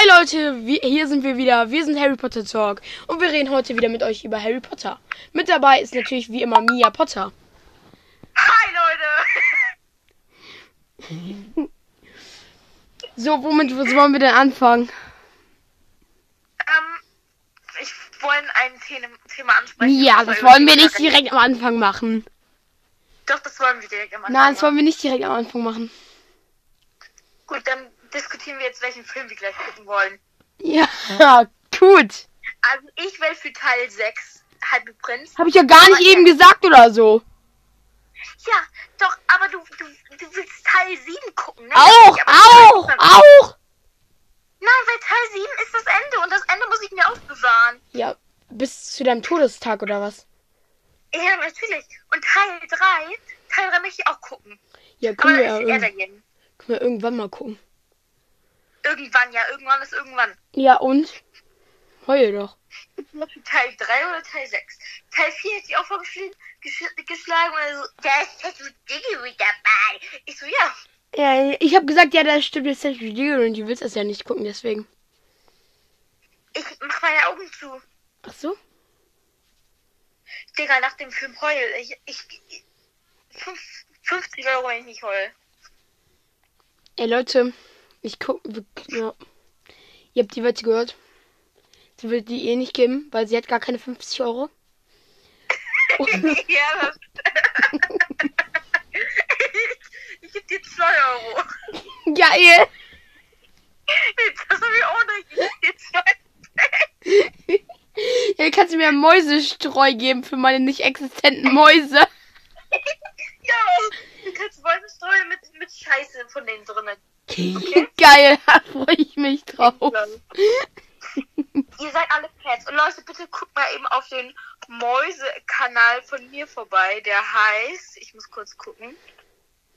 Hi Leute, wir, hier sind wir wieder. Wir sind Harry Potter Talk und wir reden heute wieder mit euch über Harry Potter. Mit dabei ist natürlich wie immer Mia Potter. Hi Leute! So, womit wollen wir denn anfangen? Ähm, ich wollte ein The Thema ansprechen. Ja, das wollen wir nicht direkt am Anfang machen. Doch, das wollen wir direkt am Anfang. Nein, das wollen wir nicht direkt am Anfang machen. Gut, dann diskutieren wir jetzt, welchen Film wir gleich gucken wollen. Ja, gut. Also, ich will für Teil 6 Halbe Prinz. Habe ich ja gar nicht eben gesagt oder so. Ja, doch, aber du, du, du willst Teil 7 gucken, ne? Auch, aber auch, auch. Nein, weil Teil 7 ist das Ende und das Ende muss ich mir aufbewahren. Ja, bis zu deinem Todestag oder was? Ja, natürlich. Und Teil 3, Teil 3 möchte ich auch gucken. Ja, Aber können wir, da ja irgend- können wir irgendwann mal gucken. Irgendwann, ja, irgendwann ist irgendwann. Ja, und? Heul doch. Teil 3 oder Teil 6? Teil 4 hätte ich auch vorgeschlagen gesch geschlagen oder so. Da ist Cedric Diggory dabei. Ich so, ja. Ja, ich habe gesagt, ja, da stimmt jetzt Cedric Diggory und du willst das ja nicht gucken, deswegen. Ich mach meine Augen zu. Ach so? Digga, nach dem Film heul. Ich, ich, ich fünf, 50 Euro, wenn ich nicht heul. Ey, Leute, ich guck, ja. Ihr habt die Wette gehört. Sie will die eh nicht geben, weil sie hat gar keine 50 Euro. ja, das. ich geb dir 2 Euro. Geil! Das hab ich auch nicht. Ich geb dir 2. Ja, kannst du mir Mäusestreu geben für meine nicht existenten Mäuse. Ja, du kannst Mäuse streuen mit, mit Scheiße von denen Geil, da freue ich mich drauf. Ihr seid alle Fans. Und Leute, bitte guckt mal eben auf den Mäuse-Kanal von mir vorbei. Der heißt, ich muss kurz gucken,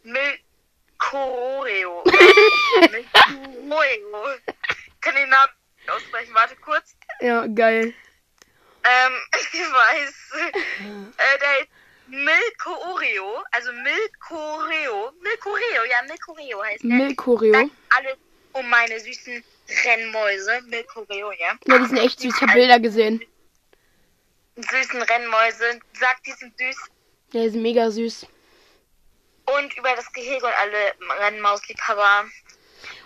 Milkoreo. Milkoreo. Ich kann den Namen aussprechen. Warte kurz. Ja, geil. Ähm, ich weiß. Äh, der heißt Milko Oreo. Also Milkoreo. Milkoreo, ja, Milkoreo Sagt alles um meine süßen Rennmäuse. Milkoreo, ja. Ja, die sind echt süß. Ich habe Bilder gesehen. süßen Rennmäuse. Sagt, die sind süß. Ja, die sind mega süß. Und über das Gehege und alle Rennmausliebhaber.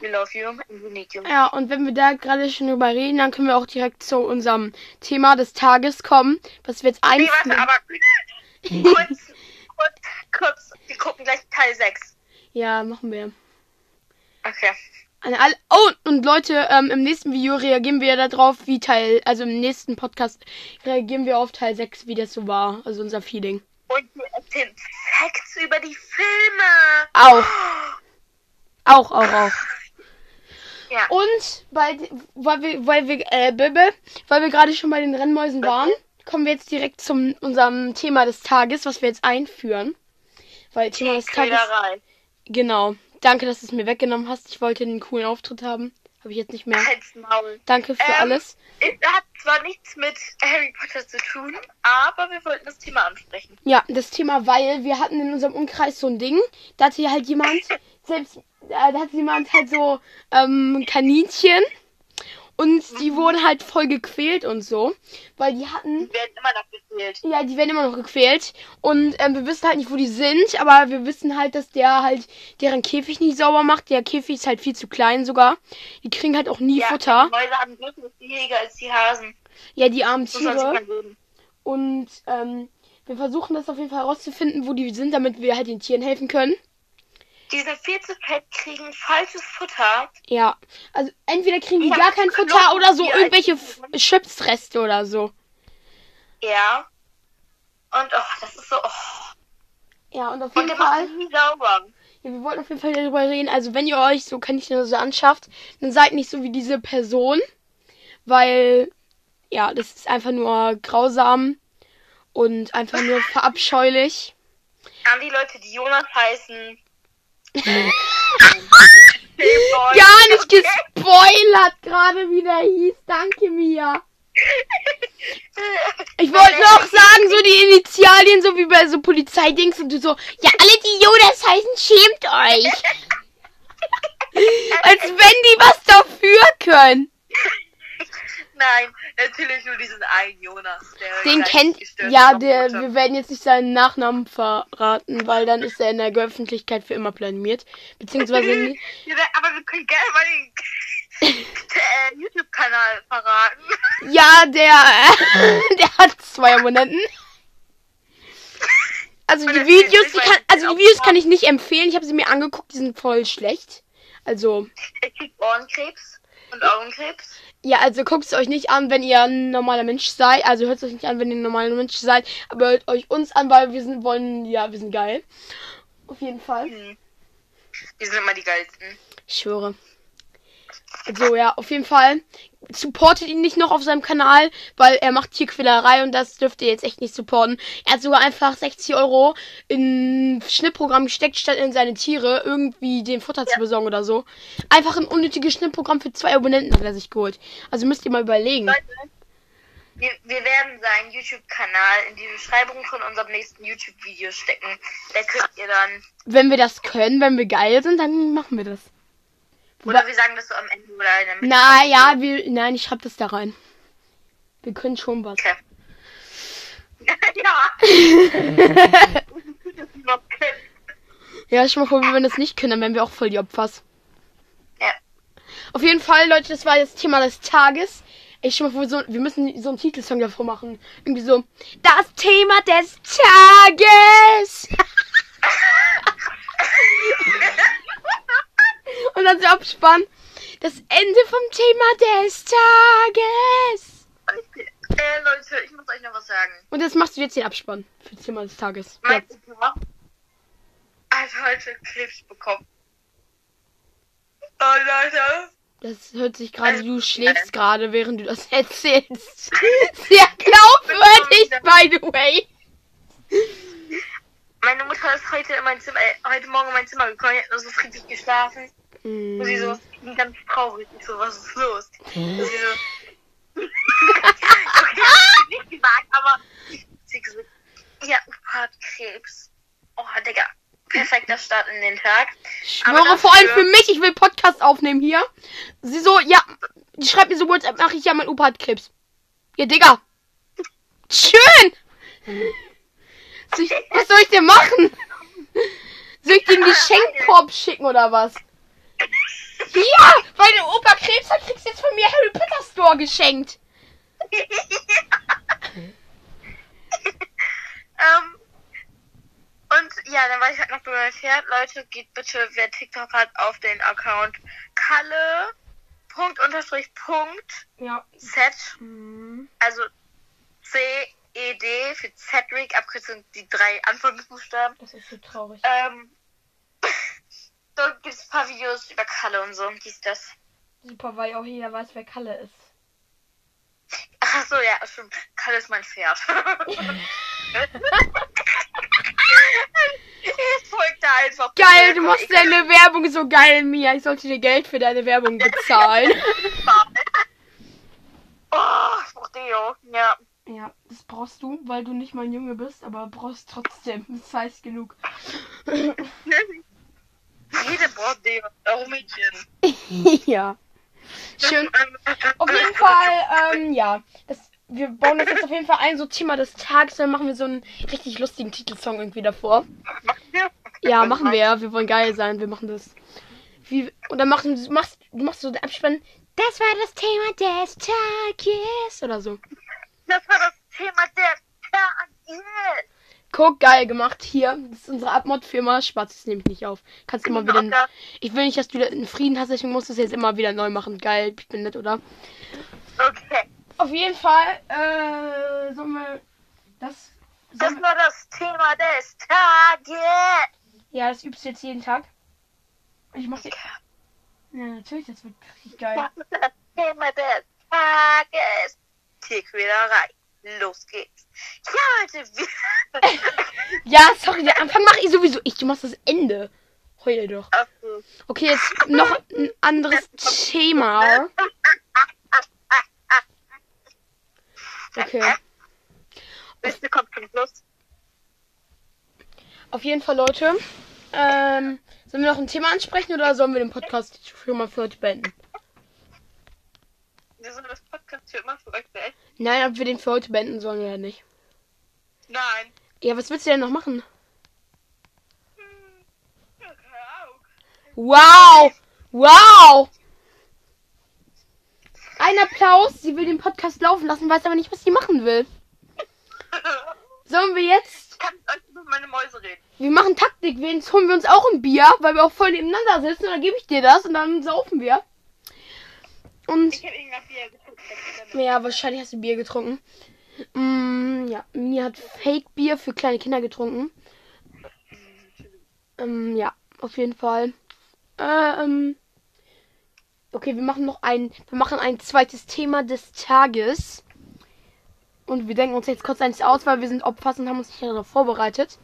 We love you and we need you. Ja, und wenn wir da gerade schon drüber reden, dann können wir auch direkt zu unserem Thema des Tages kommen, was wir jetzt Nee, eins. warte, aber kurz, kurz, kurz. Wir gucken gleich Teil 6. Ja, machen wir. Okay. An alle oh, und Leute, ähm, im nächsten Video reagieren wir darauf, wie Teil, also im nächsten Podcast reagieren wir auf Teil 6, wie das so war, also unser Feeling. Und wir erzählen Facts über die Filme. Auch. Auch, auch, auch. Ja. Und weil, weil wir, weil wir, äh, Bibbe, weil wir gerade schon bei den Rennmäusen waren, kommen wir jetzt direkt zum unserem Thema des Tages, was wir jetzt einführen. Weil Thema des Tages. Genau. Danke, dass du es mir weggenommen hast. Ich wollte einen coolen Auftritt haben. Habe ich jetzt nicht mehr. Halt's Maul. Danke für Ähm, alles. Es hat zwar nichts mit Harry Potter zu tun, aber wir wollten das Thema ansprechen. Ja, das Thema, weil wir hatten in unserem Umkreis so ein Ding. Da hatte halt jemand, selbst, äh, da hatte jemand halt so ähm, Kaninchen. Und die wurden halt voll gequält und so. Weil die hatten Die werden immer noch gefehlt. Ja, die werden immer noch gequält. Und ähm, wir wissen halt nicht, wo die sind, aber wir wissen halt, dass der halt deren Käfig nicht sauber macht. Der Käfig ist halt viel zu klein sogar. Die kriegen halt auch nie Ja, Futter. Die Mäuse haben Gehege als die Hasen. Ja, die armen Tiere. Und ähm, wir versuchen das auf jeden Fall herauszufinden, wo die sind, damit wir halt den Tieren helfen können. Die sind viel zu fett, kriegen falsches Futter. Ja, also entweder kriegen die Ja, gar kein Futter Knochen, oder so die irgendwelche Chipsreste oder so. Ja. Und oh, das ist so. Oh. Ja, und auf Und jeden macht Fall. sauber. Ja, wir wollten auf jeden Fall darüber reden. Also, wenn ihr euch so Kaninchen so anschafft, dann seid nicht so wie diese Person. Weil, ja, das ist einfach nur grausam und einfach nur verabscheulich. An die Leute, die Jonas heißen. Gar nicht gespoilert gerade, wie der hieß. Danke, Mia. Ich wollte noch sagen, so die Initialien, so wie bei so Polizeidings und du so, ja, alle die Jodas heißen, schämt euch. Als wenn die was dafür können. Nein, natürlich nur diesen einen Jonas. Der Den kennt, ja, der, wir werden jetzt nicht seinen Nachnamen verraten, weil dann ist er in der Öffentlichkeit für immer blamiert. Beziehungsweise, Ja, aber wir können gerne mal den äh, YouTube-Kanal verraten. ja, der, der hat zwei Abonnenten. Also die Videos, die kann, also die Videos kann ich nicht empfehlen. Ich habe sie mir angeguckt, die sind voll schlecht. Also, Er kriegt Ohrenkrebs und Augenkrebs. ja, also guckt es euch nicht an, wenn ihr ein normaler Mensch seid. Also hört es euch nicht an, wenn ihr ein normaler Mensch seid. Aber hört euch uns an, weil wir sind, wollen, ja, wir sind geil. Auf jeden Fall. Hm. Die sind immer die geilsten. Ich schwöre. Also ja, auf jeden Fall. Supportet ihn nicht noch auf seinem Kanal, weil er macht Tierquälerei und das dürft ihr jetzt echt nicht supporten. Er hat sogar einfach 60 Euro in ein Schnittprogramm gesteckt, statt in seine Tiere irgendwie den Futter zu besorgen oder so. Einfach ein unnötiges Schnittprogramm für zwei Abonnenten hat er sich geholt. Also müsst ihr mal überlegen. Leute, wir, wir werden seinen YouTube-Kanal in die Beschreibung von unserem nächsten YouTube-Video stecken. Da könnt ihr dann. Wenn wir das können, wenn wir geil sind, dann machen wir das. Oder wir sagen das so am Ende oder in der Mitte. Na vom ja, Video. wir, nein, ich schreib das da rein. Wir können schon was. Okay. ja. Ja, ich mal vor, wenn wir das nicht können, dann wären wir auch voll die Opfers. Ja. Auf jeden Fall, Leute, das war das Thema des Tages. Ich schon mal vor, so, wir müssen so einen Titelsong davor machen. Irgendwie so, das Thema des Tages. Und dann so Abspann. Das Ende vom Thema des Tages. Äh, Leute, ich muss euch noch was sagen. Und jetzt machst du jetzt den Abspann für das Thema des Tages. Mein Jetzt. Opa hat heute Krebs bekommen. Oh, Leute. Das hört sich gerade, du schläfst gerade, während du das erzählst. Sehr glaubwürdig, by the way. Meine Mutter ist heute in mein Zimmer, äh, heute Morgen in mein Zimmer gekommen, hat nur so friedlich geschlafen. Und sie so, ich bin ganz traurig. Ich so, was ist los? Und sie so, okay, ich nicht gesagt, aber sie gesagt, ja, Opa hat Krebs. Oh, Digga, perfekter Start in den Tag. Ich schwöre dafür- vor allem für mich, ich will Podcast aufnehmen hier. Sie so, ja, die schreibt mir so WhatsApp, mach ich ja, mein Opa hat Krebs. Ja, Digga. Schön. Was soll ich denn machen? Soll ich den Geschenkkorb schicken oder was? Ja, weil der Opa Krebs hat, kriegst du jetzt von mir Harry Potter Store geschenkt. ähm, und ja, dann war ich halt noch Pferd. Leute, geht bitte, wer TikTok hat, auf den Account Kalle. Punkt unterstrich Punkt Ja. Z, Mhm. also C E D für Cedric, Abkürzung die drei Anfangsbuchstaben. Das ist so traurig. Ähm, dort gibt es ein paar Videos über Kalle und so. Dies, das. Super, weil auch jeder weiß, wer Kalle ist. Ach so, ja, stimmt. Kalle ist mein Pferd. ich folge da einfach. Geil, du machst deine Werbung so geil, Mia. Ich sollte dir Geld für deine Werbung bezahlen. Oh, ich brauch Deo. Ja. ja, das brauchst du, weil du nicht mein Junge bist, aber brauchst trotzdem. Das heißt genug. Jede Deo. Auch Mädchen. ja. Schön. Auf jeden Fall, ähm, ja. Das, wir bauen das jetzt auf jeden Fall ein, so Thema des Tages. Dann machen wir so einen richtig lustigen Titelsong irgendwie davor. Ja, machen wir. Wir wollen geil sein. Wir machen das. Wie, und dann machen, du machst, du machst so den Abspann. Das war das Thema des Tages. Oder so. Das war das Thema der Tages. Guck, geil gemacht. Hier, das ist unsere Abmod-Firma. Spaß, das nehme ich nicht auf. Kannst immer wieder. Okay. Ich will nicht, dass du einen Frieden hast, deswegen musst du es jetzt immer wieder neu machen. Geil, ich bin nett, oder? Okay. Auf jeden Fall, äh, sollen wir das. Das war das Thema des Tages. ja, das übst du jetzt jeden Tag. Ich mach dir. Ja, natürlich, das wird richtig geil. Das ist das Thema des Tages. Tierquälerei. Los geht's. Ja, Leute, wir... Ja, sorry, der Anfang mache ich sowieso. Ich, du machst das Ende. Heule doch. Okay, jetzt noch ein anderes Thema. Okay. Beste kommt zum Schluss. Auf jeden Fall, Leute. Ähm, sollen wir noch ein Thema ansprechen oder sollen wir den Podcast schon mal für heute beenden? machst du aktuell? Nein, ob wir den für heute beenden sollen oder nicht. Nein. Ja, was willst du denn noch machen? Hm. Wow! Wow! Ein Applaus. Sie will den Podcast laufen lassen, weiß aber nicht, was sie machen will. Sollen wir jetzt? Ich kann über meine Mäuse reden. Wir machen Taktik. Jetzt holen wir uns auch ein Bier, weil wir auch voll nebeneinander sitzen. Und dann gebe ich dir das und dann saufen wir. Und Ich habe irgendein Bier getrunken. Ja, wahrscheinlich hast du Bier getrunken. Mm, ja, Mia hat Fake-Bier für kleine Kinder getrunken. Ähm, ja, auf jeden Fall. Ähm, okay, wir machen noch ein, wir machen ein zweites Thema des Tages. Und wir denken uns jetzt kurz eins aus, weil wir sind Opfers und haben uns nicht darauf vorbereitet.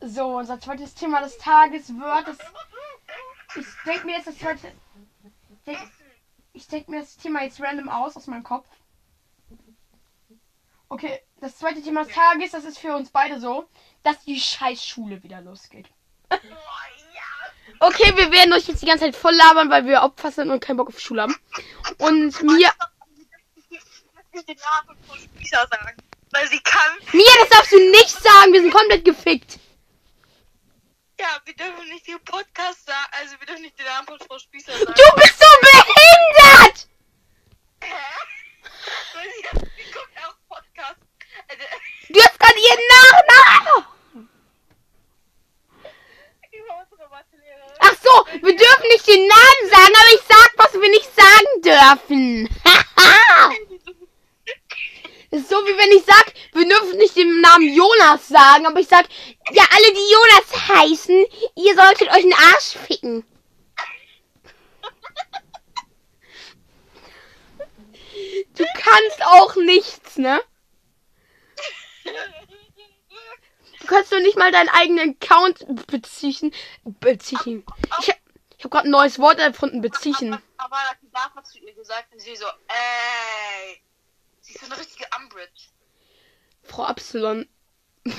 So, unser zweites Thema des Tages wird, das, ich denke mir jetzt das zweite, denk, ich denke mir das Thema jetzt random aus, aus meinem Kopf. Okay, das zweite Thema des Tages, das ist für uns beide so, dass die Scheißschule wieder losgeht. Ja. Okay, wir werden euch jetzt die ganze Zeit voll labern, weil wir Opfer sind und keinen Bock auf Schule haben. Und Ich den Namen von Spießer sagen. Weil sie kann. Mia, das darfst du nicht sagen, wir sind komplett gefickt. Ja, wir dürfen nicht den Podcast sagen. Also, wir dürfen nicht den Namen von Frau Spießer sagen. Du bist so behindert! Hä? Auch Podcast. Also, Du hast gerade ihren Nachnamen. Ach so, wir dürfen nicht den Namen sagen, aber ich sag, was wir nicht sagen dürfen. Haha. Das ist so wie wenn ich sag, wir dürfen nicht den Namen Jonas sagen, aber ich sag, ja, alle, die Jonas heißen, ihr solltet euch einen Arsch ficken. Du kannst auch nichts, ne? Du kannst doch nicht mal deinen eigenen Account beziehen. Beziehen. Ich, hab- ich habe gerade ein neues Wort erfunden, beziehen. Aber danach hat zu ihr gesagt und sie so, ey. Sie ist eine richtige Umbridge. Frau Absalon. Ja,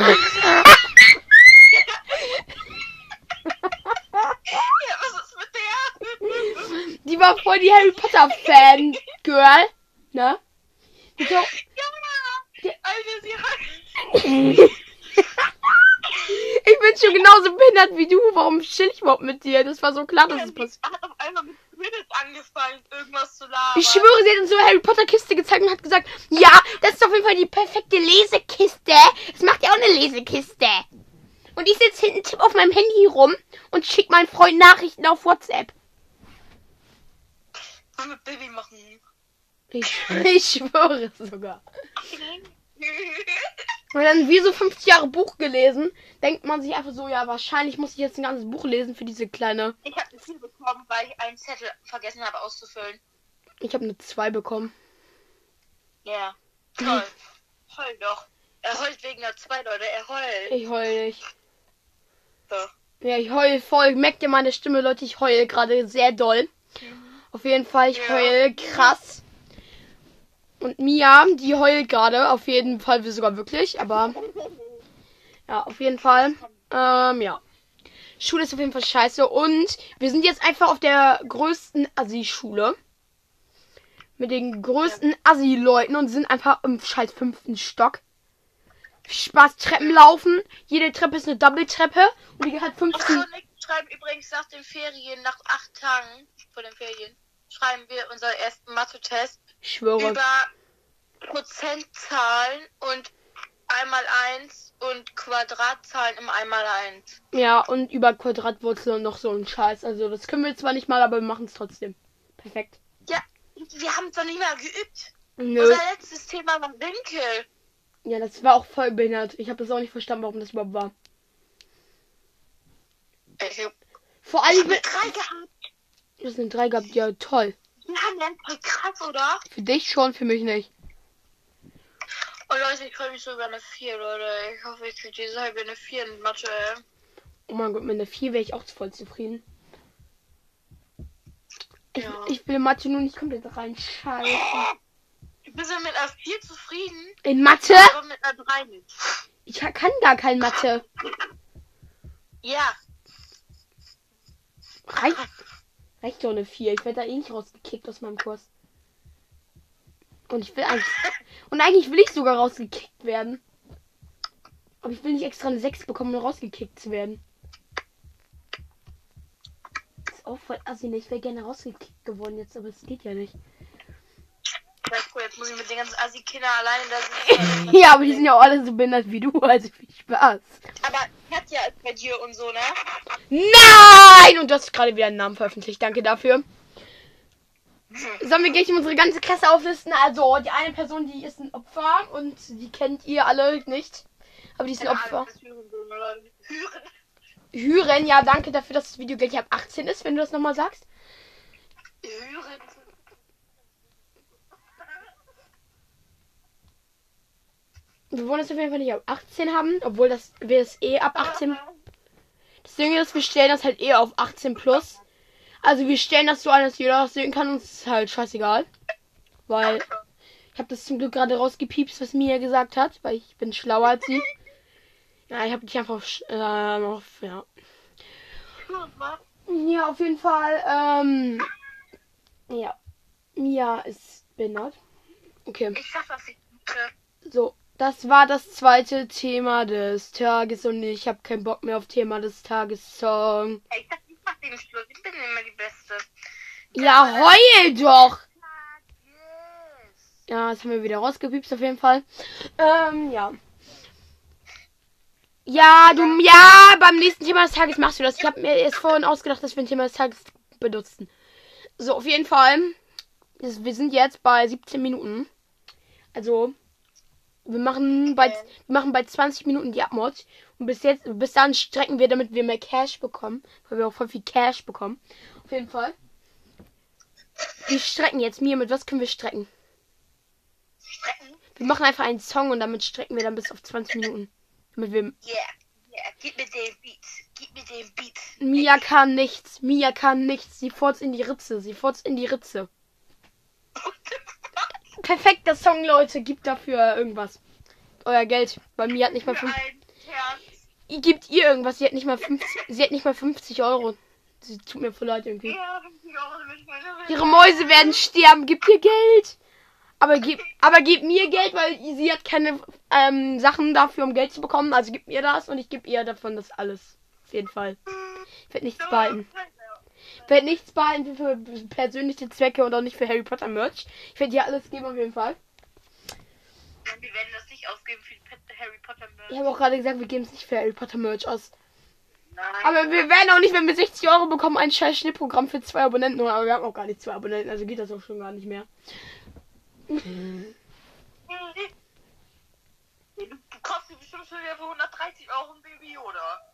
was ist mit der? Die war voll die Harry Potter Fan Girl, ne? Die Ja, Alter, sie hat... ich bin schon genauso behindert wie du. Warum chill ich überhaupt mit dir? Das war so klar, dass es Sie passiert. hat auf einmal mit Quidditch angefangen, irgendwas zu labern. Ich schwöre, sie hat uns so eine Harry Potter Kiste gezeigt und hat gesagt, ja, das ist auf jeden Fall die perfekte Lesekiste. Das macht ja auch eine Lesekiste. Und ich sitze hinten, tipp auf meinem Handy rum und schick meinen Freund Nachrichten auf WhatsApp. Wollen wir Baby machen? Ich, ich schwöre sogar. Und dann wie so 50 Jahre Buch gelesen, denkt man sich einfach so, ja, wahrscheinlich muss ich jetzt ein ganzes Buch lesen für diese kleine. Ich habe eine 4 bekommen, weil ich einen Zettel vergessen habe auszufüllen. Ich habe eine 2 bekommen. Ja. Toll. Heul doch. Er heult wegen der 2, Leute. Er heult. Ich heul nicht. So. Ja, ich heul voll. Merkt ihr meine Stimme, Leute? Ich heul gerade sehr doll. Auf jeden Fall, ich Ja. heul krass. Und Mia, die heult gerade. Auf jeden Fall sogar wirklich. Aber ja, auf jeden Fall. Ähm, ja. Schule ist auf jeden Fall scheiße. Und wir sind jetzt einfach auf der größten Assi-Schule. Mit den größten Assi-Leuten und sind einfach im scheiß fünften Stock. Spaß Treppen laufen. Jede Treppe ist eine Double-Treppe. Und die hat Ach 15. so, Nick schreiben übrigens nach den Ferien, nach 8 Tagen vor den Ferien, schreiben wir unseren ersten Mathe-Test Ich schwöre. über Prozentzahlen und einmal eins und Quadratzahlen im einmal eins. Ja, und über Quadratwurzel und noch so ein Scheiß. Also das können wir zwar nicht mal, aber wir machen es trotzdem. Perfekt. Ja, wir haben es doch nicht mal geübt. Nö. Unser letztes Thema war Winkel. Ja, das war auch voll behindert. Ich habe das auch nicht verstanden, warum das überhaupt war. Ich hab Vor allem, mit drei gehabt. das sind drei gehabt. Ja, toll. Ja, nennt voll krass, oder? Für dich schon, für mich nicht. Oh Leute, ich freue mich so über eine 4, Leute. Ich hoffe, ich kriege diese halbe eine 4 in Mathe. Oh mein Gott, mit einer 4 wäre ich auch voll zufrieden. Ich, Ja. ich will Mathe nur nicht komplett rein. Scheiße. Ich bin so mit einer 4 zufrieden, In Mathe? aber mit einer 3 nicht. Ich kann gar kein Mathe. Ja, Reicht, reicht doch eine 4. Ich werde da eh nicht rausgekickt aus meinem Kurs. Und ich will eigentlich. Und eigentlich will ich sogar rausgekickt werden. Aber ich will nicht extra eine 6 bekommen, um rausgekickt zu werden. Ist auch voll assi, ne? Ich wäre gerne rausgekickt geworden jetzt, aber es geht ja nicht. Cool, jetzt muss ich mit den ganzen Assi-Kindern alleine da ja, aber die sind ja auch alle so behindert wie du, also viel Spaß. Aber Katja ist bei dir und so, ne? Nein! Und du hast gerade wieder einen Namen veröffentlicht. Danke dafür. Sollen wir gleich unsere ganze Klasse auflisten? Also, die eine Person, die ist ein Opfer und die kennt ihr alle nicht. Aber die ist ein Opfer. Hüren, ja, danke dafür, dass das Video gleich ab 18 ist, wenn du das nochmal sagst. Hören. Wir wollen es auf jeden Fall nicht ab 18 haben, obwohl das wir es eh ab 18. Ding ist, wir stellen das halt eh auf 18 plus. Also wir stellen das so ein, dass jeder das sehen kann und es ist halt scheißegal. Weil ich habe das zum Glück gerade rausgepiepst, was Mia gesagt hat, weil ich bin schlauer als sie. Ja, ich habe dich einfach auf, äh, auf ja. Ja, auf jeden Fall. Ähm, ja, Mia ist behindert. Okay. Ich sag was ich So, das war das zweite Thema des Tages und ich habe keinen Bock mehr auf Thema des Tages Song. Ich sag, ich mach den Schluss. Ich bin immer die Beste. Ja, heul doch! Yes. Ja, das haben wir wieder rausgepiepst auf jeden Fall. Ähm, ja. Ja, du, ja, beim nächsten Thema des Tages machst du das. Ich habe mir erst vorhin ausgedacht, dass wir ein Thema des Tages benutzen. So, auf jeden Fall. Wir sind jetzt bei 17 Minuten. Also, wir machen bei, wir machen bei 20 Minuten die Abmod. Und bis jetzt, bis dann strecken wir, damit wir mehr Cash bekommen. Weil wir auch voll viel Cash bekommen. Auf jeden Fall. Wir strecken jetzt. Mir, mit was können wir strecken? Strecken? Wir machen einfach einen Song und damit strecken wir dann bis auf 20 Minuten. Damit wir. Yeah. Yeah. Gib mir den Beat. Gib mir den Beat. Mia kann nichts. Mia kann nichts. Sie furzt in die Ritze. Sie furzt in die Ritze. Perfekter Song, Leute. Gibt dafür irgendwas. Euer Geld. Bei mir hat nicht mal Für 5. ein Herz. Gibt ihr irgendwas? Sie hat nicht mal 50. Sie hat nicht mal 50 Euro. Sie tut mir voll leid irgendwie. Ja, 50 Ihre Mäuse werden sterben. Gib ihr Geld. Aber gib, aber gib mir Geld, weil sie hat keine ähm, Sachen dafür, um Geld zu bekommen. Also gib mir das und ich gebe ihr davon das alles. Auf jeden Fall. Ich werde nichts behalten. Ich werde nichts behalten für persönliche Zwecke und auch nicht für Harry Potter Merch. Ich werde dir alles geben auf jeden Fall. Wir werden das nicht ausgeben für Harry Potter Merch. Ich habe auch gerade gesagt, wir geben es nicht für Harry Potter Merch aus. Nein. Aber wir werden auch nicht, wenn wir 60 Euro bekommen, ein scheiß Schnittprogramm für zwei Abonnenten. Aber wir haben auch gar nicht zwei Abonnenten, also geht das auch schon gar nicht mehr. Du dir bestimmt schon wieder für 130 Euro ein Baby, oder?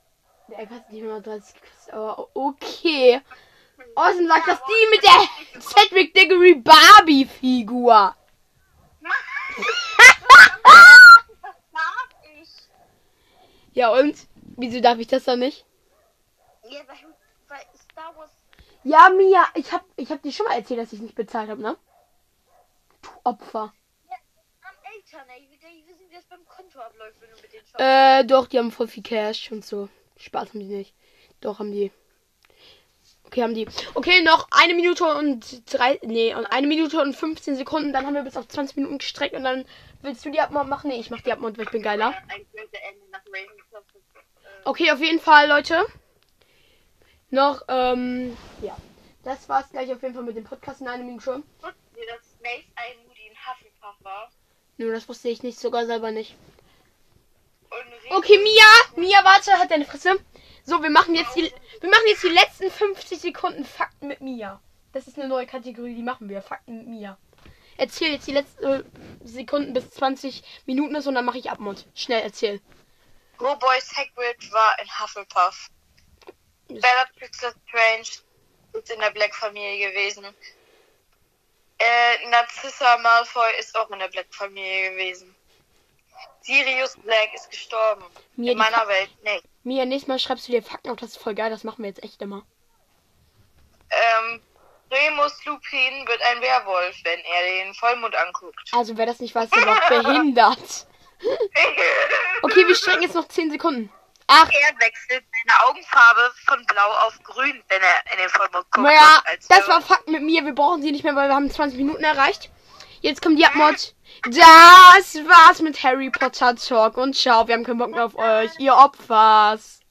Der kostet nicht mehr 30 gekostet, aber okay. Außen sagt das die mit der Cedric Diggory Barbie Figur. Ja und? Wieso darf ich das dann nicht? Ja. Ja, Mia, ich hab, ich hab dir schon mal erzählt, dass ich nicht bezahlt habe, ne? Du Opfer. Ja, am Eltern, ey. Wir wissen, wie das beim Konto abläuft, wenn du mit denen. Äh, doch, die haben voll viel Cash und so. Spaß haben die nicht. Doch, haben die. Okay, haben die. Okay, noch eine Minute und drei. Nee, und eine Minute und 15 Sekunden. Dann haben wir bis auf 20 Minuten gestreckt und dann willst du die Abmod machen? Nee, ich mach die Abmod, weil ich bin geiler. Okay, auf jeden Fall, Leute. Noch, ähm, ja. Das war's gleich auf jeden Fall mit dem Podcast in einer Minute. Wussten wir, dass ein Moody ein Hufflepuff war? Nö, das wusste ich nicht, sogar selber nicht. Okay, Mia, Mia, warte, hat deine Fresse. So, wir machen jetzt die, wir machen jetzt die letzten 50 Sekunden Fakten mit Mia. Das ist eine neue Kategorie, die machen wir. Fakten mit Mia. Erzähl jetzt die letzten äh, Sekunden bis 20 Minuten ist und dann mache ich Abmod. Schnell, erzähl. Boys Hagrid war ein Hufflepuff. Bellatrix Strange ist in der Black-Familie gewesen. Äh, Narcissa Malfoy ist auch in der Black-Familie gewesen. Sirius Black ist gestorben. Mir in meiner Fa- Welt nicht. Mia, nächstes Mal schreibst du dir Fakten auf, das ist voll geil, das machen wir jetzt echt immer. Ähm, Remus Lupin wird ein Werwolf, wenn er den Vollmond anguckt. Also, wer das nicht weiß, der war behindert. Okay, wir strecken jetzt noch 10 Sekunden. Ach, Er wechselt seine Augenfarbe von blau auf grün, wenn er in den Vollmond guckt. naja, das war Fakten mit mir. Wir brauchen sie nicht mehr, weil wir haben 20 Minuten erreicht. Jetzt kommt die Abmod. Das war's mit Harry Potter Talk und ciao. Wir haben keinen Bock mehr auf euch. Ihr Opfers.